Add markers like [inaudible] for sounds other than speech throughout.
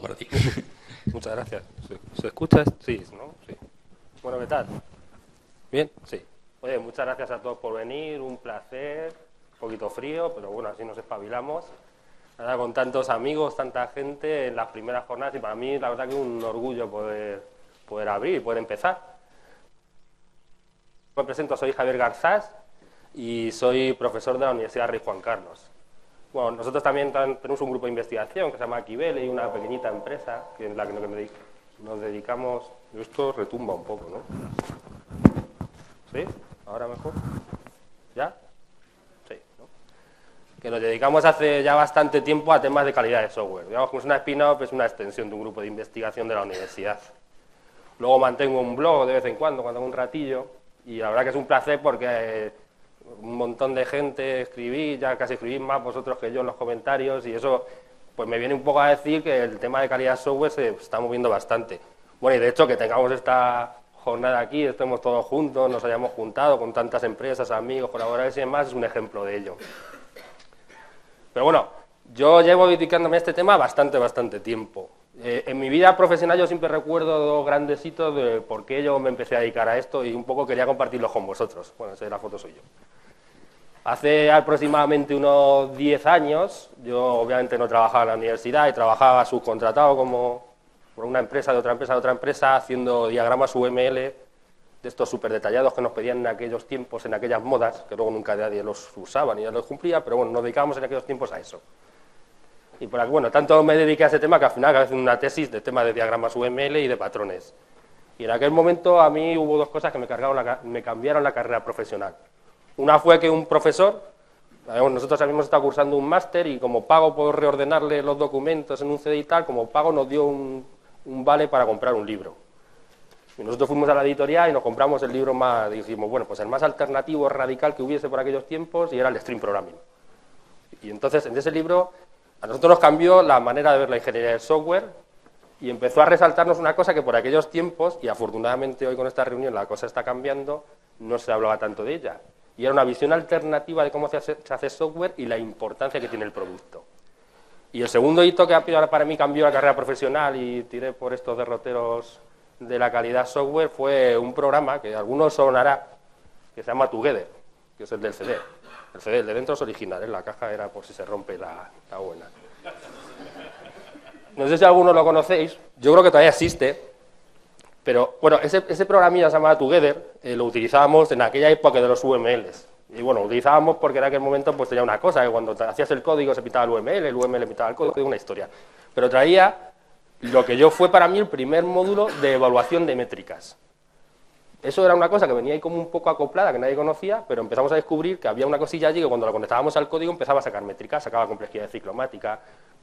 para ti. [laughs] Muchas gracias. ¿Se, escucha? Sí, ¿no? Sí. Bueno, ¿qué tal? ¿Bien? Sí. Oye, muchas gracias a todos por venir, un placer, un poquito frío, pero bueno, así nos espabilamos. Con tantos amigos, tanta gente en las primeras jornadas y para mí la verdad que es un orgullo poder, poder abrir, poder empezar. Me presento, soy Javier Garzás y soy profesor de la Universidad Rey Juan Carlos. Bueno, nosotros también tenemos un grupo de investigación que se llama Aquibele y una pequeñita empresa que en la que nos dedicamos... Esto retumba un poco, ¿no? ¿Sí? ¿Ahora mejor? ¿Ya? Sí, ¿no? Que nos dedicamos hace ya bastante tiempo a temas de calidad de software. Digamos que es una spin-off, es una extensión de un grupo de investigación de la universidad. Luego mantengo un blog de vez en cuando, cuando hago un ratillo, y la verdad que es un placer porque un montón de gente escribí, ya casi escribís más vosotros que yo en los comentarios y eso pues me viene un poco a decir que el tema de calidad software se está moviendo bastante. Bueno, y de hecho que tengamos esta jornada aquí, estemos todos juntos, nos hayamos juntado con tantas empresas, amigos, colaboradores y demás, es un ejemplo de ello. Pero bueno, yo llevo dedicándome a este tema bastante, bastante tiempo. Eh, en mi vida profesional yo siempre recuerdo dos grandes hitos de por qué yo me empecé a dedicar a esto y un poco quería compartirlo con vosotros. Bueno, esa de la foto soy yo. Hace aproximadamente unos 10 años, yo obviamente no trabajaba en la universidad y trabajaba subcontratado como por una empresa, de otra empresa, de otra empresa, haciendo diagramas UML de estos súper detallados que nos pedían en aquellos tiempos, en aquellas modas, que luego nunca nadie los usaba ni los cumplía, pero bueno, nos dedicábamos en aquellos tiempos a eso. Y por aquí, bueno, tanto me dediqué a ese tema que al final acabé haciendo una tesis de tema de diagramas UML y de patrones. Y en aquel momento a mí hubo dos cosas que me, cambiaron la carrera profesional. Una fue que un profesor, nosotros habíamos estado cursando un máster y como pago por reordenarle los documentos en un CD y tal, como pago nos dio un, vale para comprar un libro. Y nosotros fuimos a la editorial y nos compramos el libro más, dijimos, bueno, pues el más alternativo, radical que hubiese por aquellos tiempos y era el Stream Programming. Y entonces en ese libro a nosotros nos cambió la manera de ver la ingeniería del software y empezó a resaltarnos una cosa que por aquellos tiempos, y afortunadamente hoy con esta reunión la cosa está cambiando, no se hablaba tanto de ella, y era una visión alternativa de cómo se hace, software y la importancia que tiene el producto. Y el segundo hito que para mí cambió la carrera profesional y tiré por estos derroteros de la calidad software fue un programa que algunos sonará, que se llama Together, que es el del CD. El CD, el de dentro es original, ¿eh? la caja era por si se rompe la, buena. No sé si algunos lo conocéis, yo creo que todavía existe, pero bueno, ese, ese programilla se llamaba Together, eh, lo utilizábamos en aquella época de los UMLs. Y bueno, lo utilizábamos porque en aquel momento pues tenía una cosa, que cuando hacías el código se pitaba el UML, el UML pitaba el código, una historia. Pero traía lo que yo fue para mí el primer módulo de evaluación de métricas. Eso era una cosa que venía ahí como un poco acoplada, que nadie conocía, pero empezamos a descubrir que había una cosilla allí que cuando la conectábamos al código empezaba a sacar métricas, sacaba complejidad ciclomática,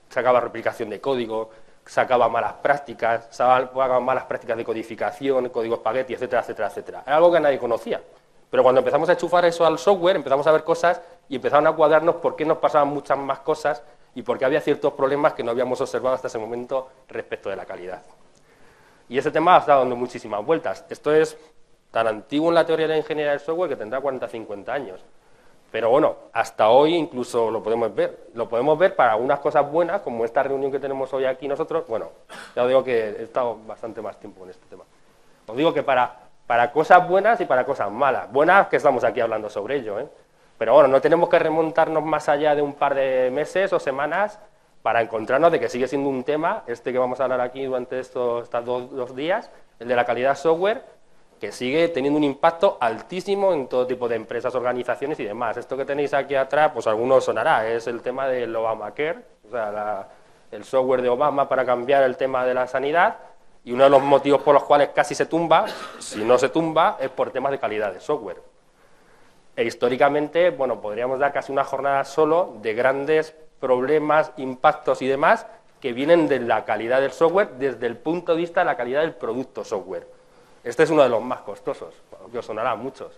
sacaba replicación de código, sacaba malas prácticas, sacaba malas prácticas de codificación, código espagueti, etcétera, etcétera, etcétera. Era algo que nadie conocía. Pero cuando empezamos a enchufar eso al software, empezamos a ver cosas y empezaron a cuadrarnos por qué nos pasaban muchas más cosas y por qué había ciertos problemas que no habíamos observado hasta ese momento respecto de la calidad. Y ese tema ha estado dando muchísimas vueltas. Esto es tan antiguo en la teoría de la ingeniería del software que tendrá 40 50 años. Pero bueno, hasta hoy incluso lo podemos ver. Lo podemos ver para algunas cosas buenas, como esta reunión que tenemos hoy aquí nosotros. Bueno, ya os digo que he estado bastante más tiempo en este tema. Os digo que para, para cosas buenas y para cosas malas. Buenas que estamos aquí hablando sobre ello, ¿eh? Pero bueno, no tenemos que remontarnos más allá de un par de meses o semanas para encontrarnos de que sigue siendo un tema, este que vamos a hablar aquí durante estos, dos días, el de la calidad software, que sigue teniendo un impacto altísimo en todo tipo de empresas, organizaciones y demás. Esto que tenéis aquí atrás, pues algunos sonará, es el tema del Obamacare, o sea, el software de Obama para cambiar el tema de la sanidad, y uno de los motivos por los cuales casi se tumba, si no se tumba, es por temas de calidad de software. E históricamente, bueno, podríamos dar casi una jornada solo de grandes problemas, impactos y demás que vienen de la calidad del software desde el punto de vista de la calidad del producto software. Este es uno de los más costosos, que os sonará a muchos.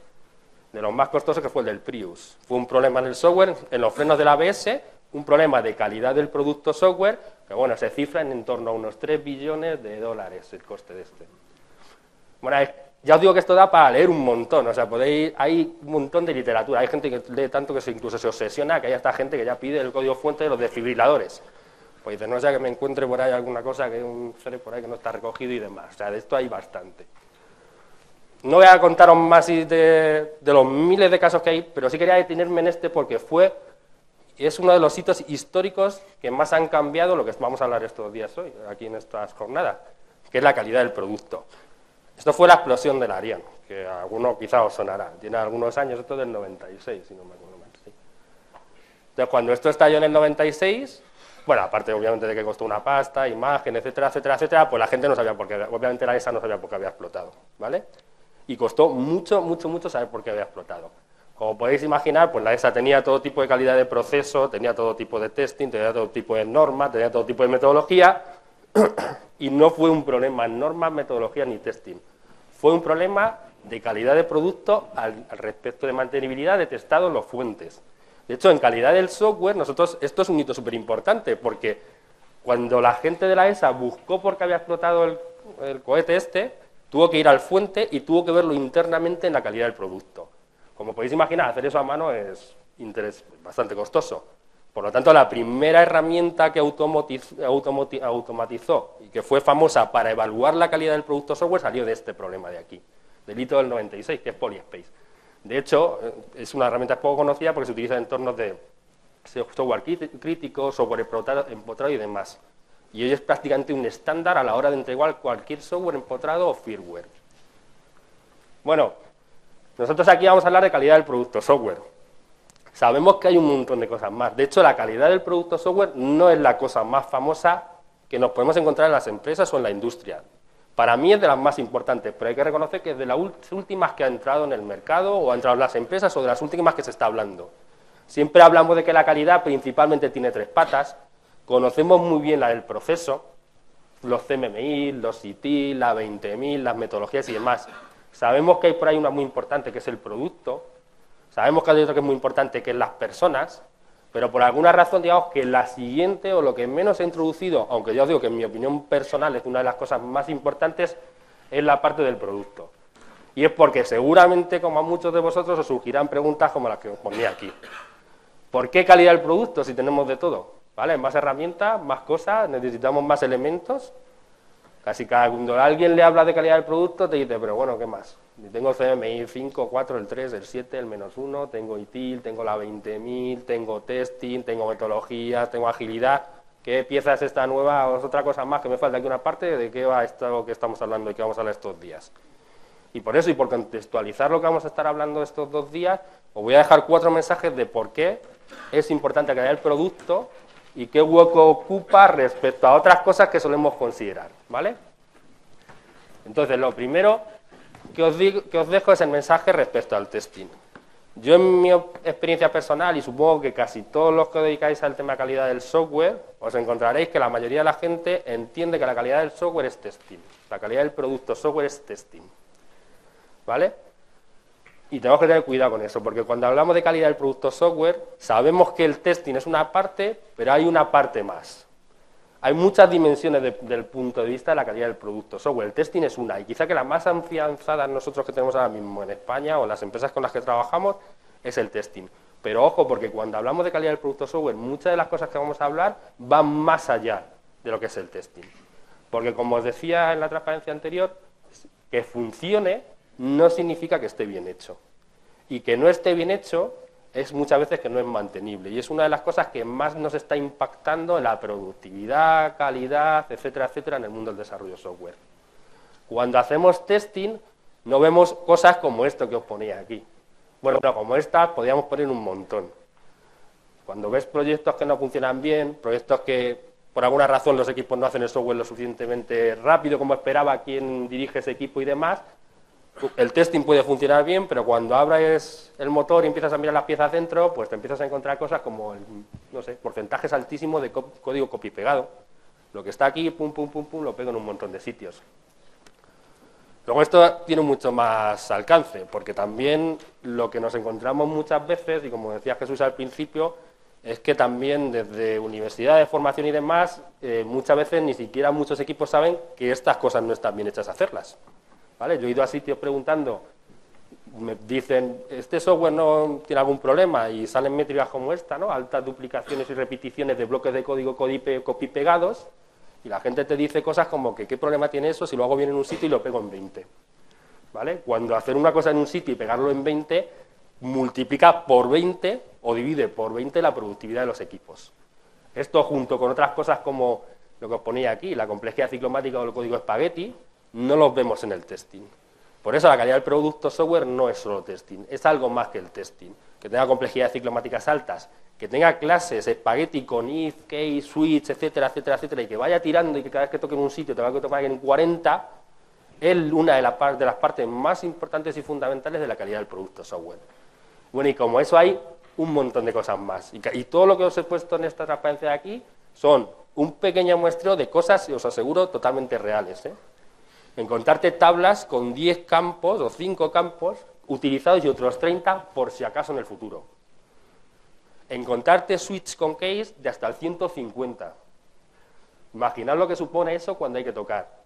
De los más costosos que fue el del Prius. Fue un problema en el software, en los frenos del ABS, un problema de calidad del producto software, que bueno, se cifra en, torno a unos 3 billones de dólares el coste de este. Bueno, ya os digo que esto da para leer un montón, o sea, podéis, hay un montón de literatura, hay gente que lee tanto que se, incluso se obsesiona, que hay hasta gente que ya pide el código fuente de los desfibriladores. Pues dice, no sea que me encuentre por ahí alguna cosa, que un ser por ahí que no está recogido y demás. O sea, de esto hay bastante. No voy a contaros más de, de los miles de casos que hay, pero sí quería detenerme en este porque fue es uno de los hitos históricos que más han cambiado lo que vamos a hablar estos días hoy, aquí en estas jornadas, que es la calidad del producto. Esto fue la explosión del Ariane, que a alguno quizá os sonará. Tiene algunos años, esto es del 96, si no me acuerdo mal. Entonces, cuando esto estalló en el 96, bueno, aparte obviamente de que costó una pasta, imagen, etcétera, etcétera, etcétera, pues la gente no sabía por qué, obviamente la ESA no sabía por qué había explotado, ¿vale? Y costó mucho, mucho, mucho saber por qué había explotado. Como podéis imaginar, pues la ESA tenía todo tipo de calidad de proceso, tenía todo tipo de testing, tenía todo tipo de normas, tenía todo tipo de metodología, [coughs] y no fue un problema en normas, metodología ni testing. Fue un problema de calidad de producto al, respecto de mantenibilidad de testado en los fuentes. De hecho, en calidad del software, nosotros, esto es un hito súper importante, porque cuando la gente de la ESA buscó por qué había explotado el cohete este, tuvo que ir al fuente y tuvo que verlo internamente en la calidad del producto. Como podéis imaginar, hacer eso a mano es bastante costoso. Por lo tanto, la primera herramienta que automatizó y que fue famosa para evaluar la calidad del producto software salió de este problema de aquí, del hito del 96, que es Polyspace. De hecho, eh, es una herramienta poco conocida porque se utiliza en entornos de software crítico, software empotrado y demás. Y hoy es prácticamente un estándar a la hora de entregar cualquier software empotrado o firmware. Bueno, nosotros aquí vamos a hablar de calidad del producto software. Sabemos que hay un montón de cosas más. De hecho, la calidad del producto software no es la cosa más famosa que nos podemos encontrar en las empresas o en la industria. Para mí es de las más importantes, pero hay que reconocer que es de las últimas que ha entrado en el mercado o ha entrado en las empresas o de las últimas que se está hablando. Siempre hablamos de que la calidad principalmente tiene tres patas. Conocemos muy bien la del proceso, los CMMI, los IT, la 20.000, las metodologías y demás. Sabemos que hay por ahí una muy importante que es el producto, sabemos que hay otra que es muy importante que es las personas, pero por alguna razón digamos que la siguiente o lo que menos he introducido, aunque yo os digo que en mi opinión personal es una de las cosas más importantes, es la parte del producto. Y es porque seguramente, como a muchos de vosotros, os surgirán preguntas como las que os ponía aquí. ¿Por qué calidad del producto si tenemos de todo? ¿Vale? Más herramientas, más cosas, necesitamos más elementos. Casi cada cuando alguien le habla de calidad del producto, te dice, pero bueno, ¿qué más? Tengo CMI 5, 4, el 3, el 7, el menos 1, tengo ITIL, tengo la 20.000, tengo testing, tengo metodologías, tengo agilidad. ¿Qué pieza es esta nueva o es otra cosa más que me falta aquí una parte? ¿De qué va esto que estamos hablando y que vamos a hablar estos días? Y por eso, y por contextualizar lo que vamos a estar hablando estos dos días, os voy a dejar cuatro mensajes de por qué es importante calidad del producto y qué hueco ocupa respecto a otras cosas que solemos considerar, ¿vale? Entonces, lo primero que os, que os dejo es el mensaje respecto al testing. Yo en mi experiencia personal, y supongo que casi todos los que os dedicáis al tema de calidad del software, os encontraréis que la mayoría de la gente entiende que la calidad del software es testing. La calidad del producto software es testing. ¿Vale? Y tenemos que tener cuidado con eso, porque cuando hablamos de calidad del producto software, sabemos que el testing es una parte, pero hay una parte más. Hay muchas dimensiones del punto de vista de la calidad del producto software. El testing es una, y quizá que la más afianzada nosotros que tenemos ahora mismo en España o las empresas con las que trabajamos es el testing. Pero ojo, porque cuando hablamos de calidad del producto software, muchas de las cosas que vamos a hablar van más allá de lo que es el testing. Porque como os decía en la transparencia anterior, que funcione no significa que esté bien hecho. Y que no esté bien hecho es muchas veces que no es mantenible. Y es una de las cosas que más nos está impactando en la productividad, calidad, etcétera, etcétera, en el mundo del desarrollo software. Cuando hacemos testing, no vemos cosas como esto que os ponía aquí. Bueno, como estas, podríamos poner un montón. Cuando ves proyectos que no funcionan bien, proyectos que por alguna razón los equipos no hacen el software lo suficientemente rápido como esperaba quien dirige ese equipo y demás, el testing puede funcionar bien, pero cuando abres el motor y empiezas a mirar las piezas dentro, pues te empiezas a encontrar cosas como, no sé, porcentajes altísimos de código copy pegado. Lo que está aquí, pum, pum, pum, pum, lo pego en un montón de sitios. Luego esto tiene mucho más alcance, porque también lo que nos encontramos muchas veces, y como decía Jesús al principio, es que también desde universidades, formación y demás, eh, muchas veces ni siquiera muchos equipos saben que estas cosas no están bien hechas a hacerlas. Yo he ido a sitios preguntando me dicen, este software no tiene algún problema y salen métricas como esta, ¿no? altas duplicaciones y repeticiones de bloques de código copy pegados, y la gente te dice cosas como que qué problema tiene eso si lo hago bien en un sitio y lo pego en 20. ¿Vale? Cuando hacer una cosa en un sitio y pegarlo en 20 multiplica por 20 o divide por 20 la productividad de los equipos. Esto junto con otras cosas como lo que os ponía aquí, la complejidad ciclomática o el código espagueti, no los vemos en el testing. Por eso la calidad del producto software no es solo testing, es algo más que el testing. Que tenga complejidades ciclomáticas altas, que tenga clases, espagueti con if, case, switch, etcétera, etcétera, etcétera, y que vaya tirando y que cada vez que toque en un sitio te va a tocar en 40, es una de, de las partes más importantes y fundamentales de la calidad del producto software. Bueno, y como eso hay un montón de cosas más. Y, todo lo que os he puesto en esta transparencia de aquí son un pequeño muestreo de cosas, y os aseguro, totalmente reales. ¿eh? Encontrarte tablas con 10 campos o 5 campos utilizados y otros 30 por si acaso en el futuro. Encontrarte switch con case de hasta el 150. Imaginad lo que supone eso cuando hay que tocar.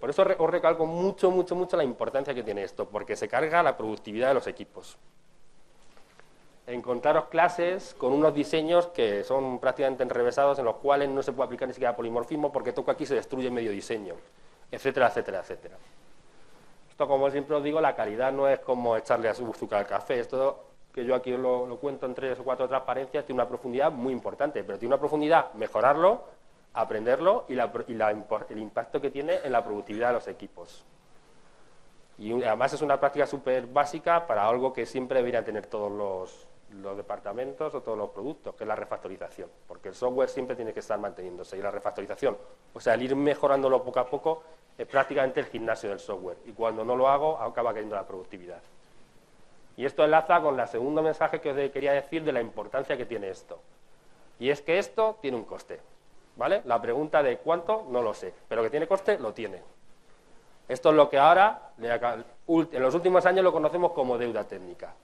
por eso os recalco mucho, mucho, mucho la importancia que tiene esto, porque se carga la productividad de los equipos encontraros clases con unos diseños que son prácticamente enrevesados, en los cuales no se puede aplicar ni siquiera polimorfismo porque toco aquí se destruye medio diseño, etcétera, etcétera, etcétera. Esto, como siempre os digo, la calidad no es como echarle azúcar al café. Esto que yo aquí lo, cuento en tres o cuatro transparencias tiene una profundidad muy importante, pero tiene una profundidad mejorarlo, aprenderlo y, el impacto que tiene en la productividad de los equipos. Y además es una práctica súper básica para algo que siempre deberían tener todos los, los departamentos o todos los productos, que es la refactorización, porque el software siempre tiene que estar manteniéndose y la refactorización, o sea, el ir mejorándolo poco a poco es prácticamente el gimnasio del software y cuando no lo hago acaba cayendo la productividad. Y esto enlaza con el segundo mensaje que os quería decir de la importancia que tiene esto. Y es que esto tiene un coste, ¿vale? La pregunta de cuánto no lo sé, pero que tiene coste lo tiene. Esto es lo que ahora, en los últimos años lo conocemos como deuda técnica.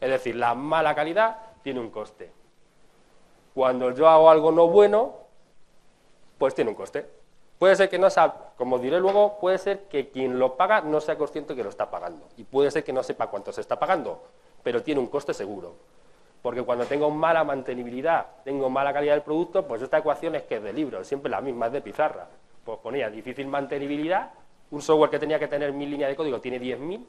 Es decir, la mala calidad tiene un coste. Cuando yo hago algo no bueno, pues tiene un coste. Puede ser que no sea, como diré luego, puede ser que quien lo paga no sea consciente que lo está pagando. Y puede ser que no sepa cuánto se está pagando, pero tiene un coste seguro. Porque cuando tengo mala mantenibilidad, tengo mala calidad del producto, pues esta ecuación es que es de libro, siempre la misma, es de pizarra. Pues ponía difícil mantenibilidad, un software que tenía que tener mil líneas de código tiene 10.000,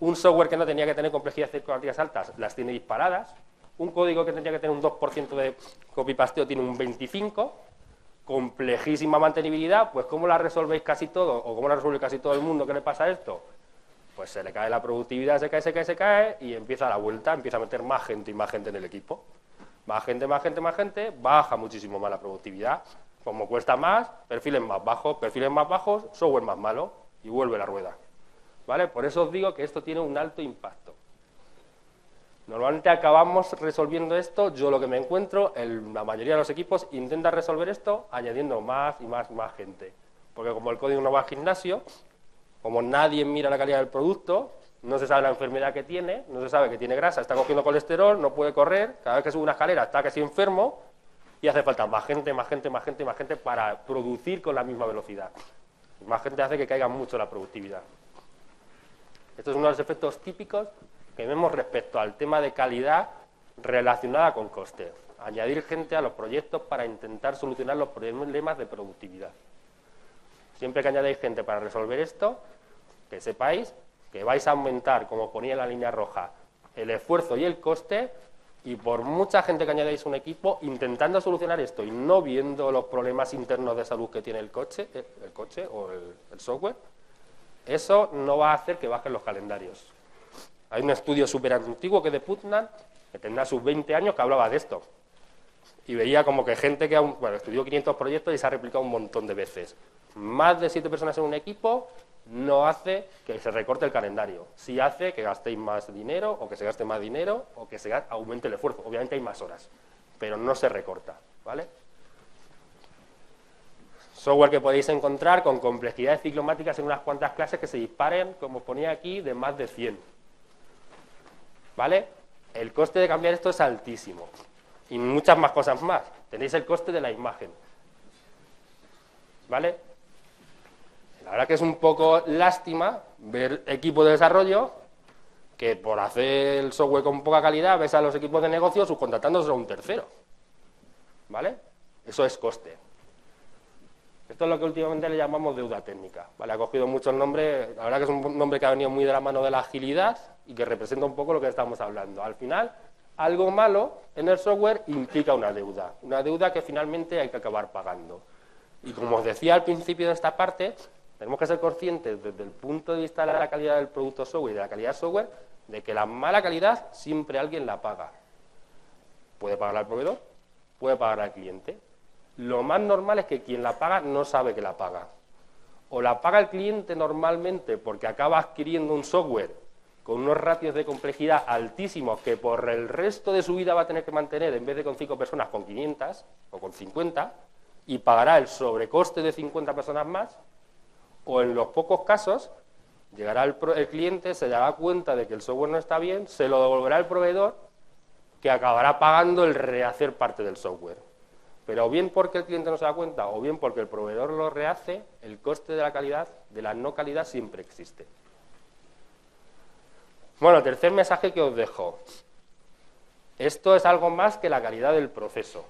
un software que no tenía que tener complejidad circulativas altas las tiene disparadas. Un código que tendría que tener un 2% de copy-pasteo tiene un 25%. Complejísima mantenibilidad, pues ¿cómo la resolvéis casi todo? ¿O cómo la resuelve casi todo el mundo? ¿Qué le pasa a esto? Pues se le cae la productividad, se cae, se cae, se cae y empieza la vuelta, empieza a meter más gente y más gente en el equipo. Más gente, más gente, más gente, baja muchísimo más la productividad. Como cuesta más, perfiles más bajos, perfiles más bajos, software más malo y vuelve la rueda. Por eso os digo que esto tiene un alto impacto. Normalmente acabamos resolviendo esto, yo lo que me encuentro, la mayoría de los equipos intenta resolver esto añadiendo más y más y más gente. Porque como el código no va al gimnasio, como nadie mira la calidad del producto, no se sabe la enfermedad que tiene, no se sabe que tiene grasa, está cogiendo colesterol, no puede correr, cada vez que sube una escalera está casi enfermo y hace falta más gente, más gente, más gente, más gente para producir con la misma velocidad. Más gente hace que caiga mucho la productividad. Esto es uno de los efectos típicos que vemos respecto al tema de calidad relacionada con coste. Añadir gente a los proyectos para intentar solucionar los problemas de productividad. Siempre que añadáis gente para resolver esto, que sepáis que vais a aumentar, como ponía en la línea roja, el esfuerzo y el coste, y por mucha gente que añadáis un equipo, intentando solucionar esto y no viendo los problemas internos de salud que tiene el coche, eh, el coche o el software, eso no va a hacer que bajen los calendarios. Hay un estudio súper antiguo que de Putnam, que tendrá sus 20 años, que hablaba de esto. Y veía como que gente que aún, bueno, estudió 500 proyectos y se ha replicado un montón de veces. Más de 7 personas en un equipo no hace que se recorte el calendario. Sí hace que gastéis más dinero, o que se gaste más dinero, o que se aumente el esfuerzo. Obviamente hay más horas, pero no se recorta, ¿vale? Software que podéis encontrar con complejidades ciclomáticas en unas cuantas clases que se disparen, como ponía aquí, de más de 100. ¿Vale? El coste de cambiar esto es altísimo. Y muchas más cosas más. Tenéis el coste de la imagen. ¿Vale? La verdad que es un poco lástima ver equipos de desarrollo que por hacer el software con poca calidad ves a los equipos de negocio subcontratándose a un tercero. ¿Vale? Eso es coste. Esto es lo que últimamente le llamamos deuda técnica. Ha cogido muchos nombres, la verdad que es un nombre que ha venido muy de la mano de la agilidad y que representa un poco lo que estamos hablando. Al final, algo malo en el software implica una deuda, una deuda que finalmente hay que acabar pagando. Y como os decía al principio de esta parte, tenemos que ser conscientes desde el punto de vista de la calidad del producto software y de la calidad del software, de que la mala calidad siempre alguien la paga. Puede pagar al proveedor, puede pagar al cliente. Lo más normal es que quien la paga no sabe que la paga. O la paga el cliente normalmente porque acaba adquiriendo un software con unos ratios de complejidad altísimos que por el resto de su vida va a tener que mantener en vez de con 5 personas con 500 o con 50 y pagará el sobrecoste de 50 personas más o en los pocos casos llegará el, el, cliente, se dará cuenta de que el software no está bien, se lo devolverá al proveedor que acabará pagando el rehacer parte del software. Pero o bien porque el cliente no se da cuenta o bien porque el proveedor lo rehace, el coste de la calidad, de la no calidad, siempre existe. Bueno, tercer mensaje que os dejo. Esto es algo más que la calidad del proceso.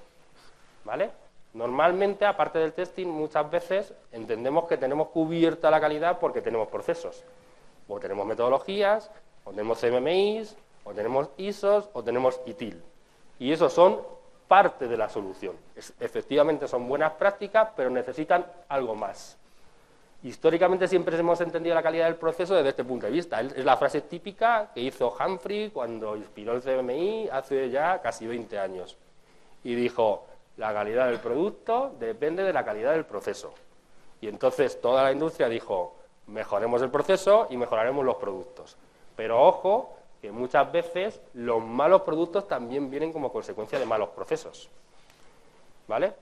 ¿Vale? Normalmente, aparte del testing, muchas veces entendemos que tenemos cubierta la calidad porque tenemos procesos. O tenemos metodologías, o tenemos CMMIs, o tenemos ISOs, o tenemos ITIL. Y esos son parte de la solución. efectivamente son buenas prácticas, pero necesitan algo más. Históricamente siempre hemos entendido la calidad del proceso desde este punto de vista. Es la frase típica que hizo Humphrey cuando inspiró el CMI hace ya casi 20 años. Y dijo, la calidad del producto depende de la calidad del proceso. Y entonces toda la industria dijo, mejoremos el proceso y mejoraremos los productos. Pero ojo, que muchas veces los malos productos también vienen como consecuencia de malos procesos. ¿Vale?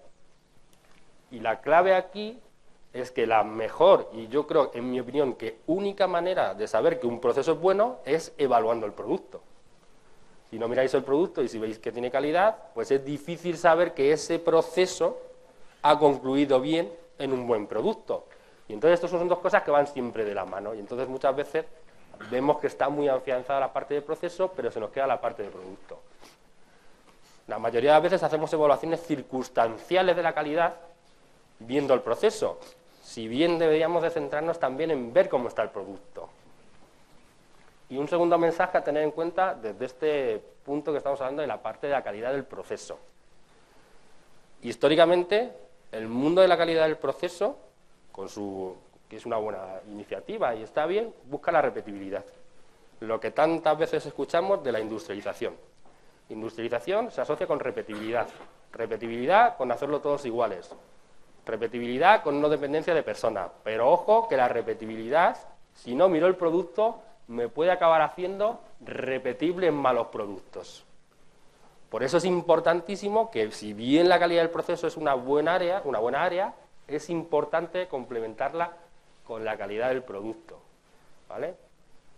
Y la clave aquí es que la mejor, y yo creo, en mi opinión, que única manera de saber que un proceso es bueno es evaluando el producto. Si no miráis el producto y si veis que tiene calidad, pues es difícil saber que ese proceso ha concluido bien en un buen producto. Y entonces estas son dos cosas que van siempre de la mano. Y entonces muchas veces vemos que está muy afianzada la parte del proceso, pero se nos queda la parte del producto. La mayoría de las veces hacemos evaluaciones circunstanciales de la calidad viendo el proceso, si bien deberíamos de centrarnos también en ver cómo está el producto. Y un segundo mensaje a tener en cuenta desde este punto que estamos hablando de la parte de la calidad del proceso. Históricamente, el mundo de la calidad del proceso, con su, que es una buena iniciativa y está bien, busca la repetibilidad. Lo que tantas veces escuchamos de la industrialización. Industrialización se asocia con repetibilidad. Repetibilidad con hacerlo todos iguales. Repetibilidad con no dependencia de personas. Pero ojo que la repetibilidad, si no miro el producto, me puede acabar haciendo repetible en malos productos. Por eso es importantísimo que si bien la calidad del proceso es una buena área, una buena área, es importante complementarla con la calidad del producto. ¿Vale?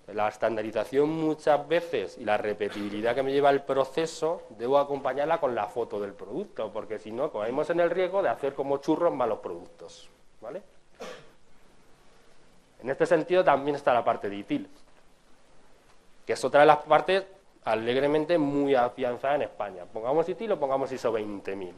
La estandarización muchas veces y la repetibilidad que me lleva el proceso, debo acompañarla con la foto del producto, porque si no, caemos en el riesgo de hacer como churros malos productos. ¿Vale? En este sentido también está la parte de ITIL, que es otra de las partes alegremente muy afianzada en España. Pongamos ITIL o pongamos ISO 20000.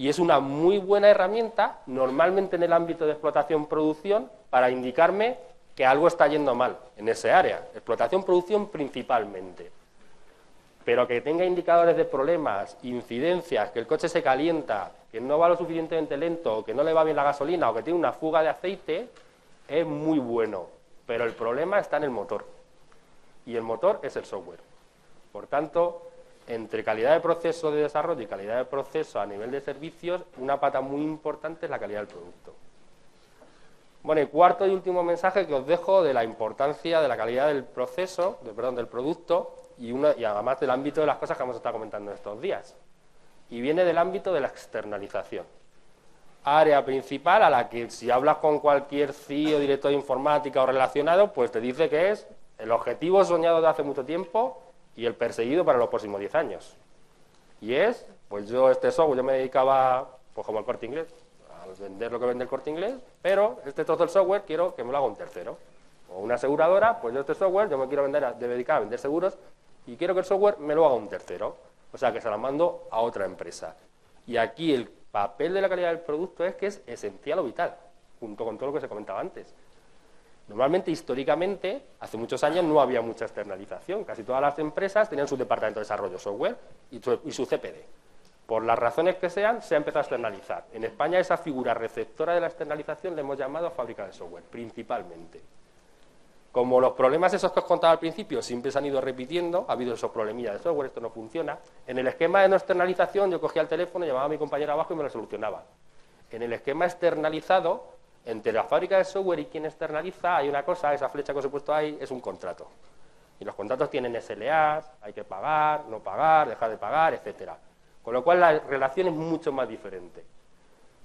Y es una muy buena herramienta, normalmente en el ámbito de explotación-producción, para indicarme que algo está yendo mal en ese área, explotación-producción principalmente. Pero que tenga indicadores de problemas, incidencias, que el coche se calienta, que no va lo suficientemente lento, que no le va bien la gasolina o que tiene una fuga de aceite, es muy bueno. Pero el problema está en el motor. Y el motor es el software. Por tanto, entre calidad de proceso de desarrollo y calidad de proceso a nivel de servicios, una pata muy importante es la calidad del producto. Bueno, y cuarto y último mensaje que os dejo de la importancia de la calidad del proceso, perdón, del producto y, y además del ámbito de las cosas que hemos estado comentando estos días. Y viene del ámbito de la externalización. Área principal a la que si hablas con cualquier CEO, director de informática o relacionado, pues te dice que es el objetivo soñado de hace mucho tiempo y el perseguido para los próximos 10 años. Y es, pues yo este software, yo me dedicaba, pues como el corte inglés, vender lo que vende el corte inglés, pero este trozo del software quiero que me lo haga un tercero. O una aseguradora, pues yo este software, yo me quiero vender a, dedicar a vender seguros y quiero que el software me lo haga un tercero. O sea, que se la mando a otra empresa. Y aquí el papel de la calidad del producto es que es esencial o vital, junto con todo lo que se comentaba antes. Normalmente, históricamente, hace muchos años no había mucha externalización. Casi todas las empresas tenían su departamento de desarrollo software y su, CPD. Por las razones que sean, se ha empezado a externalizar. En España, esa figura receptora de la externalización le hemos llamado fábrica de software, principalmente. Como los problemas esos que os contaba al principio siempre se han ido repitiendo, ha habido esos problemillas de software, esto no funciona, en el esquema de no externalización yo cogía el teléfono, llamaba a mi compañero abajo y me lo solucionaba. En el esquema externalizado, entre la fábrica de software y quien externaliza, hay una cosa, esa flecha que os he puesto ahí, es un contrato. Y los contratos tienen SLAs, hay que pagar, no pagar, dejar de pagar, etcétera. Con lo cual la relación es mucho más diferente.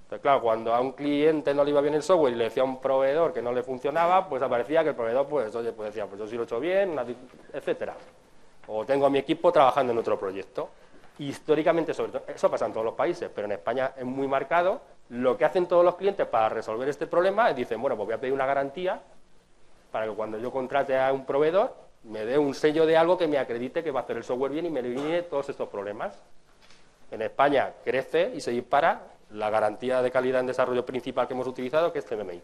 Entonces, claro, cuando a un cliente no le iba bien el software y le decía a un proveedor que no le funcionaba, pues aparecía que el proveedor, pues, oye, pues decía, pues yo sí lo he hecho bien, etcétera. O tengo a mi equipo trabajando en otro proyecto. Históricamente, sobre todo, eso pasa en todos los países, pero en España es muy marcado. Lo que hacen todos los clientes para resolver este problema es dicen, bueno, pues voy a pedir una garantía para que cuando yo contrate a un proveedor me dé un sello de algo que me acredite que va a hacer el software bien y me elimine todos estos problemas. En España crece y se dispara la garantía de calidad en desarrollo principal que hemos utilizado, que es CMMI.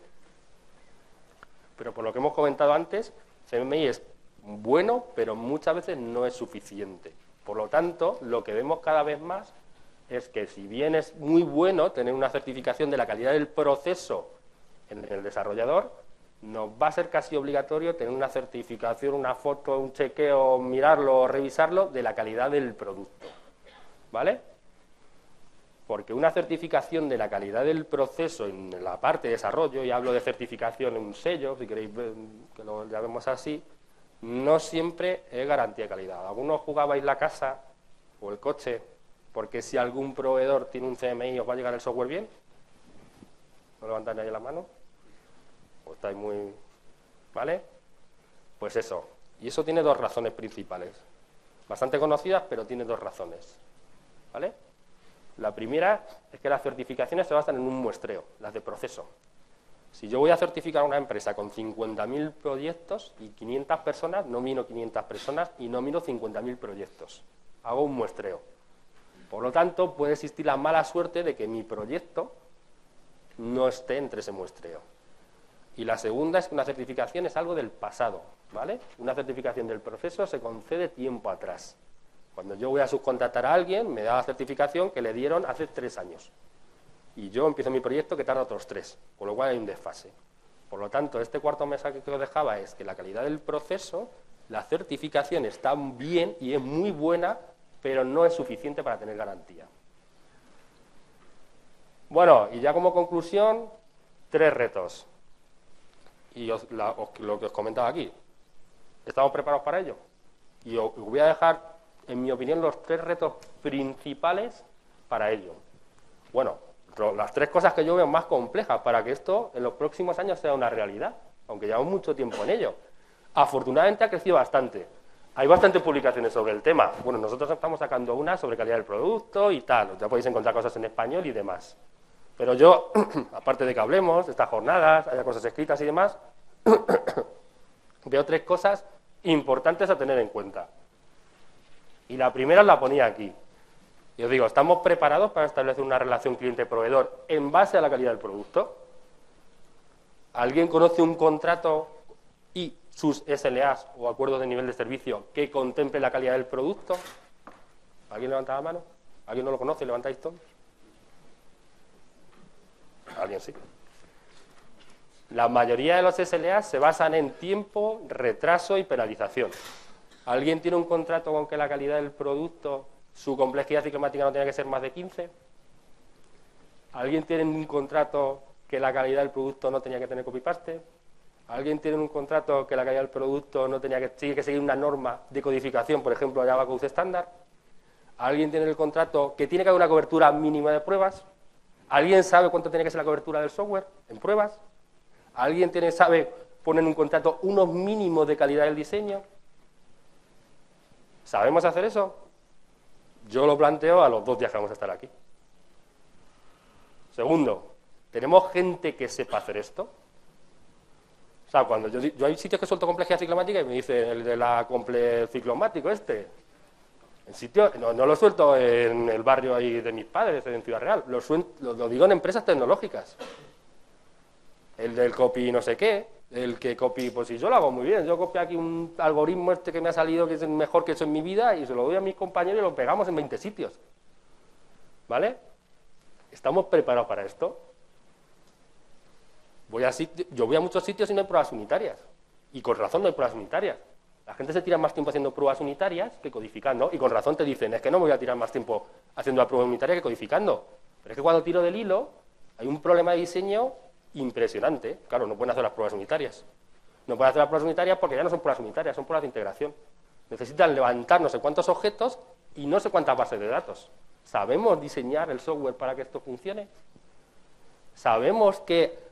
Pero por lo que hemos comentado antes, CMMI es bueno, pero muchas veces no es suficiente. Por lo tanto, lo que vemos cada vez más es que si bien es muy bueno tener una certificación de la calidad del proceso en el desarrollador, nos va a ser casi obligatorio tener una certificación, una foto, un chequeo, mirarlo o revisarlo de la calidad del producto. ¿Vale? porque una certificación de la calidad del proceso en la parte de desarrollo, y hablo de certificación en un sello, si queréis que lo llamemos así, no siempre es garantía de calidad. Algunos jugabais la casa o el coche porque si algún proveedor tiene un CMI os va a llegar el software bien. ¿No levantáis ahí la mano? ¿O estáis muy... ¿Vale? Pues eso. Y eso tiene dos razones principales. Bastante conocidas, pero tiene dos razones. ¿Vale? La primera es que las certificaciones se basan en un muestreo, las de proceso. Si yo voy a certificar una empresa con 50.000 proyectos y 500 personas, no miro 500 personas y no miro 50.000 proyectos. Hago un muestreo. Por lo tanto, puede existir la mala suerte de que mi proyecto no esté entre ese muestreo. Y la segunda es que una certificación es algo del pasado, ¿vale? Una certificación del proceso se concede tiempo atrás. Cuando yo voy a subcontratar a alguien, me da la certificación que le dieron hace tres años. Y yo empiezo mi proyecto que tarda otros tres, con lo cual hay un desfase. Por lo tanto, este cuarto mensaje que os dejaba es que la calidad del proceso, la certificación está bien y es muy buena, pero no es suficiente para tener garantía. Bueno, y ya como conclusión, tres retos. Y lo que os comentaba aquí. ¿Estamos preparados para ello? Y os voy a dejar en mi opinión, los tres retos principales para ello. Bueno, las tres cosas que yo veo más complejas para que esto en los próximos años sea una realidad, aunque llevamos mucho tiempo en ello. Afortunadamente ha crecido bastante. Hay bastantes publicaciones sobre el tema. Bueno, nosotros estamos sacando una sobre calidad del producto y tal. Ya podéis encontrar cosas en español y demás. Pero yo, [clears throat] aparte de que hablemos de estas jornadas, haya cosas escritas y demás, [clears throat] veo tres cosas importantes a tener en cuenta. Y la primera la ponía aquí. Y os digo, ¿estamos preparados para establecer una relación cliente-proveedor en base a la calidad del producto? ¿Alguien conoce un contrato y sus SLAs o acuerdos de nivel de servicio que contemple la calidad del producto? ¿Alguien levanta la mano? ¿Alguien no lo conoce? ¿Levantáis todos? ¿Alguien sí? La mayoría de los SLAs se basan en tiempo, retraso y penalización. ¿Alguien tiene un contrato con que la calidad del producto, su complejidad ciclomática no tenga que ser más de 15? ¿Alguien tiene un contrato que la calidad del producto no tenía que tener copy-paste? ¿Alguien tiene un contrato que la calidad del producto no tenía que, tiene que seguir una norma de codificación, por ejemplo, Java Code estándar? ¿Alguien tiene el contrato que tiene que haber una cobertura mínima de pruebas? ¿Alguien sabe cuánto tiene que ser la cobertura del software en pruebas? ¿Alguien tiene, sabe poner en un contrato unos mínimos de calidad del diseño? ¿Sabemos hacer eso? Yo lo planteo a los dos días que vamos a estar aquí. Segundo, ¿Tenemos gente que sepa hacer esto? O sea, cuando yo, hay sitios que suelto complejidad ciclomática y me dicen el de la comple ciclomático este. En sitio, no, lo suelto en el barrio ahí de mis padres, en Ciudad Real, lo, lo digo en empresas tecnológicas. El del copy no sé qué, el que copy, pues si yo lo hago muy bien, yo copio aquí un algoritmo este que me ha salido que es el mejor que he hecho en mi vida y se lo doy a mis compañeros y lo pegamos en 20 sitios. ¿Vale? ¿Estamos preparados para esto? Voy a yo voy a muchos sitios y no hay pruebas unitarias. Y con razón no hay pruebas unitarias. La gente se tira más tiempo haciendo pruebas unitarias que codificando. Y con razón te dicen, es que no voy a tirar más tiempo haciendo la prueba unitaria que codificando. Pero es que cuando tiro del hilo, hay un problema de diseño impresionante. Claro, no pueden hacer las pruebas unitarias. No pueden hacer las pruebas unitarias porque ya no son pruebas unitarias, son pruebas de integración. Necesitan levantar no sé cuántos objetos y no sé cuántas bases de datos. ¿Sabemos diseñar el software para que esto funcione? ¿Sabemos que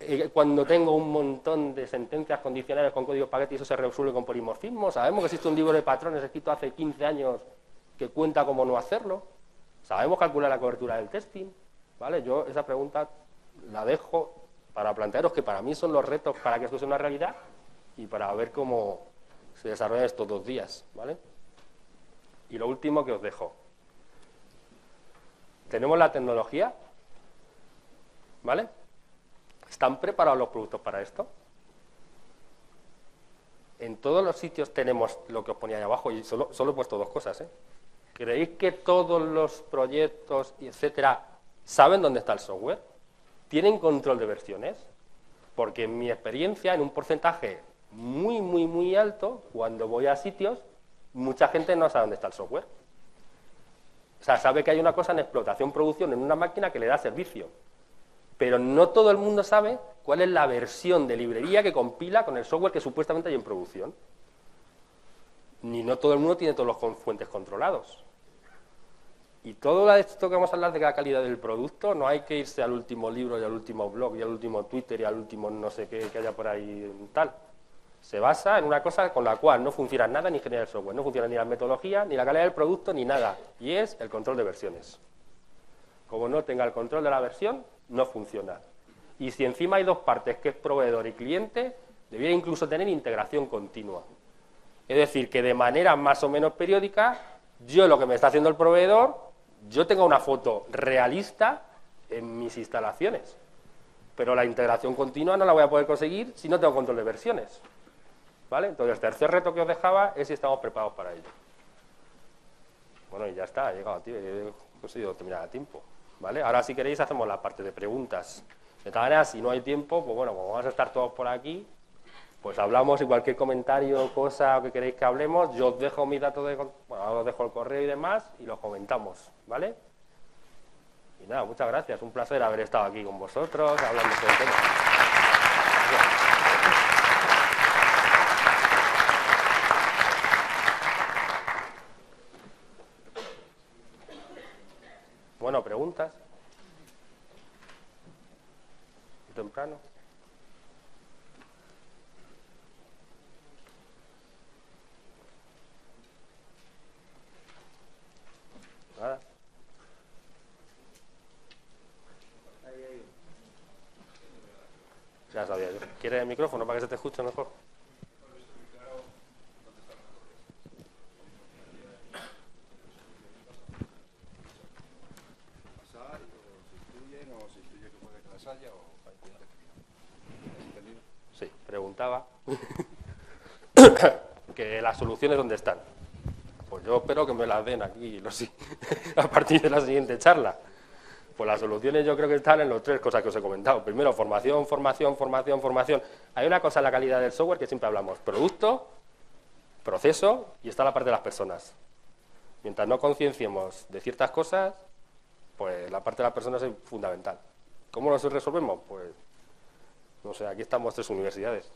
eh, cuando tengo un montón de sentencias condicionales con código paquete y eso se resuelve con polimorfismo? ¿Sabemos que existe un libro de patrones escrito hace 15 años que cuenta cómo no hacerlo? ¿Sabemos calcular la cobertura del testing? ¿Vale? Yo esa pregunta la dejo para plantearos que para mí son los retos para que esto sea una realidad y para ver cómo se desarrollan estos dos días, ¿vale? Y lo último que os dejo. Tenemos la tecnología, ¿vale? ¿Están preparados los productos para esto? En todos los sitios tenemos lo que os ponía ahí abajo y solo, he puesto dos cosas, ¿eh? ¿Creéis que todos los proyectos, etcétera, saben dónde está el software? ¿Tienen control de versiones? Porque en mi experiencia, en un porcentaje muy, muy, muy alto, cuando voy a sitios, mucha gente no sabe dónde está el software. O sea, sabe que hay una cosa en explotación, producción, en una máquina que le da servicio. Pero no todo el mundo sabe cuál es la versión de librería que compila con el software que supuestamente hay en producción. Ni no todo el mundo tiene todos los fuentes controlados. Y todo esto que vamos a hablar de la calidad del producto, no hay que irse al último libro y al último blog y al último Twitter y al último no sé qué que haya por ahí tal. Se basa en una cosa con la cual no funciona nada ni genera el software, no funciona ni la metodología, ni la calidad del producto, ni nada. Y es el control de versiones. Como no tenga el control de la versión, no funciona. Y si encima hay dos partes, que es proveedor y cliente, debería incluso tener integración continua. Es decir, que de manera más o menos periódica, yo lo que me está haciendo el proveedor yo tengo una foto realista en mis instalaciones, pero la integración continua no la voy a poder conseguir si no tengo control de versiones. ¿Vale? Entonces, el tercer reto que os dejaba es si estamos preparados para ello. Bueno, y ya está, he llegado, tío, he conseguido terminar a tiempo. ¿Vale? Ahora, si queréis, hacemos la parte de preguntas. De todas maneras, si no hay tiempo, pues bueno, como vamos a estar todos por aquí, pues hablamos y cualquier comentario, cosa que queréis que hablemos, yo os dejo mi dato de, bueno, os dejo el correo y demás y lo comentamos, ¿vale? Y nada, muchas gracias, un placer haber estado aquí con vosotros, hablando sobre el tema. Bueno, preguntas. Temprano. Ya sabía yo. ¿Quieres el micrófono para que se te escuche mejor? Sí, preguntaba que las soluciones dónde están. Pues yo espero que me las den aquí [laughs] a partir de la siguiente charla. Pues las soluciones yo creo que están en las tres cosas que os he comentado. Primero, formación, formación, formación, formación. Hay una cosa en la calidad del software que siempre hablamos. Producto, proceso y está la parte de las personas. Mientras no concienciemos de ciertas cosas, pues la parte de las personas es fundamental. ¿Cómo lo resolvemos? Pues, no sé, aquí estamos tres universidades.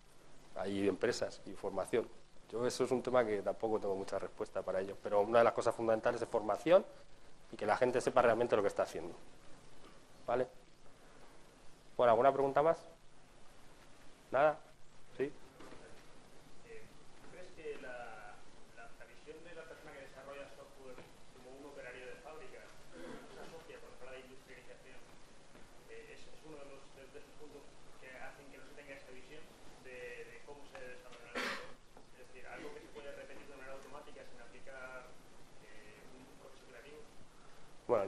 [laughs] Hay empresas y formación. Yo eso es un tema que tampoco tengo mucha respuesta para ello. Pero una de las cosas fundamentales es formación y que la gente sepa realmente lo que está haciendo. ¿Vale? Bueno, ¿alguna pregunta más? ¿Nada? ¿Sí? ¿Crees que la, la, visión de la persona que desarrolla software como un operario de fábrica se asocia, por ejemplo, la industrialización, eh,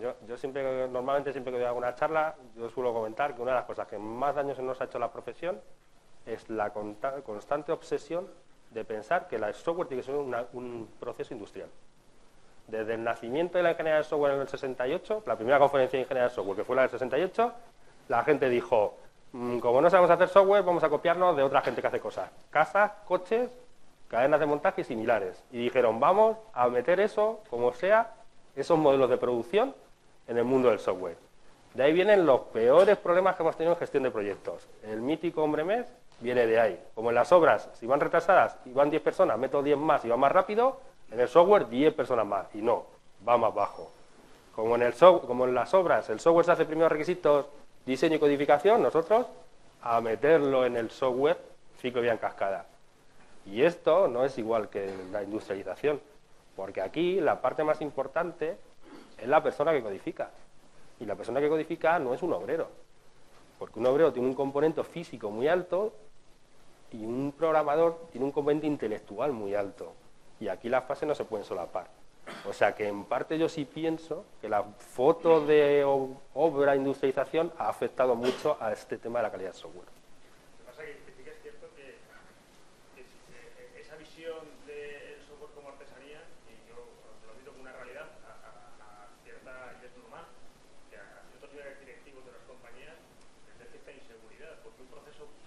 yo, yo siempre, normalmente siempre que doy alguna charla, yo suelo comentar que una de las cosas que más daño se nos ha hecho la profesión es la constante obsesión de pensar que el software tiene que ser un proceso industrial. Desde el nacimiento de la ingeniería de software en el 68, la primera conferencia de ingeniería de software, que fue la del 68, la gente dijo, mm, como no sabemos hacer software, vamos a copiarnos de otra gente que hace cosas. Casas, coches, cadenas de montaje y similares. Y dijeron, vamos a meter eso, como sea, esos modelos de producción en el mundo del software. De ahí vienen los peores problemas que hemos tenido en gestión de proyectos. El mítico hombre mes viene de ahí. Como en las obras, si van retrasadas y van 10 personas, meto 10 más y va más rápido, en el software 10 personas más. Y no, va más bajo. Como en, el como en las obras, el software se hace primero requisitos, diseño y codificación, nosotros a meterlo en el software ciclo vía en cascada. Y esto no es igual que la industrialización, porque aquí la parte más importante es la persona que codifica. Y la persona que codifica no es un obrero, porque un obrero tiene un componente físico muy alto y un programador tiene un componente intelectual muy alto. Y aquí las fases no se pueden solapar. O sea que en parte yo sí pienso que la foto de obra industrialización ha afectado mucho a este tema de la calidad de software.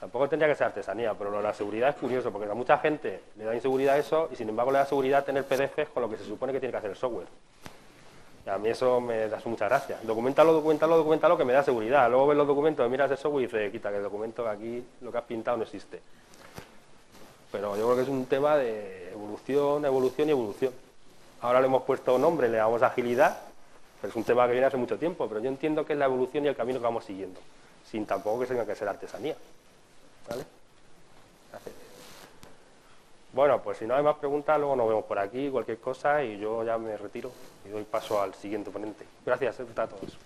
Tampoco tendría que ser artesanía, pero la seguridad es curioso, porque a mucha gente le da inseguridad eso y sin embargo le da seguridad tener PDFs con lo que se supone que tiene que hacer el software. Y a mí eso me da mucha gracia. Documentalo, documentalo, documentalo, que me da seguridad. Luego ves los documentos, miras el software y dices, quita que el documento que aquí lo que has pintado no existe. Pero yo creo que es un tema de evolución, evolución y evolución. Ahora le hemos puesto nombre, le damos agilidad, pero es un tema que viene hace mucho tiempo, pero yo entiendo que es la evolución y el camino que vamos siguiendo, sin tampoco que tenga que ser artesanía. ¿Vale? Bueno, pues si no hay más preguntas, luego nos vemos por aquí, cualquier cosa, y yo ya me retiro y doy paso al siguiente ponente. Gracias a todos.